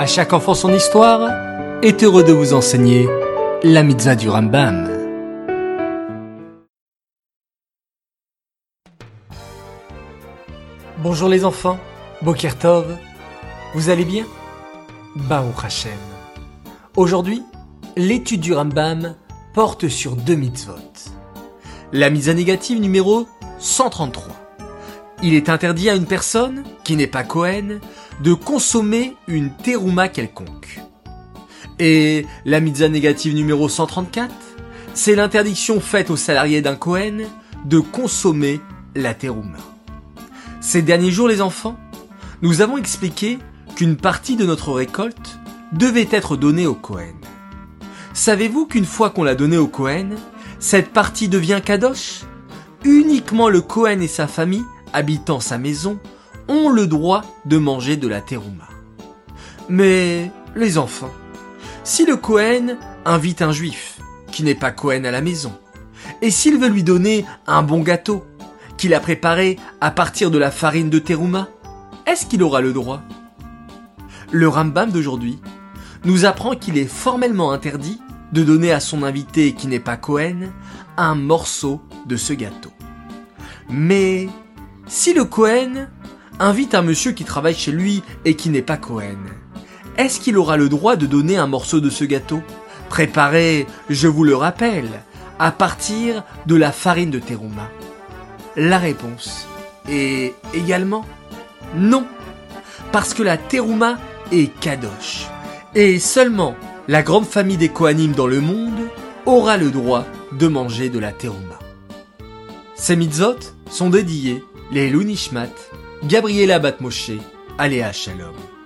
À chaque enfant son histoire est heureux de vous enseigner la mitzvah du Rambam. Bonjour les enfants, Boker Tov, vous allez bien? Baruch Hashem. Aujourd'hui, l'étude du Rambam porte sur deux mitzvot. La mitzvah négative numéro 133. Il est interdit à une personne, n'est pas Cohen, de consommer une terouma quelconque. Et la mitzvah négative numéro 134, c'est l'interdiction faite aux salariés d'un Cohen de consommer la terouma. Ces derniers jours, les enfants, nous avons expliqué qu'une partie de notre récolte devait être donnée au Cohen. Savez-vous qu'une fois qu'on l'a donnée au Cohen, cette partie devient kadosh? Uniquement le Cohen et sa famille habitant sa maison ont le droit de manger de la terouma. Mais les enfants, si le Cohen invite un juif qui n'est pas Cohen à la maison, et s'il veut lui donner un bon gâteau qu'il a préparé à partir de la farine de terouma, est-ce qu'il aura le droit? Le Rambam d'aujourd'hui nous apprend qu'il est formellement interdit de donner à son invité qui n'est pas Cohen un morceau de ce gâteau. Mais si le Cohen invite un monsieur qui travaille chez lui et qui n'est pas Cohen, est-ce qu'il aura le droit de donner un morceau de ce gâteau? Préparé, je vous le rappelle, à partir de la farine de terouma La réponse est également non, parce que la terouma est kadosh, et seulement la grande famille des Kohanim dans le monde aura le droit de manger de la terouma. Ces mitzvot sont dédiés les Lunishmat, Gabriela Batmoshe, Aléa Shalom.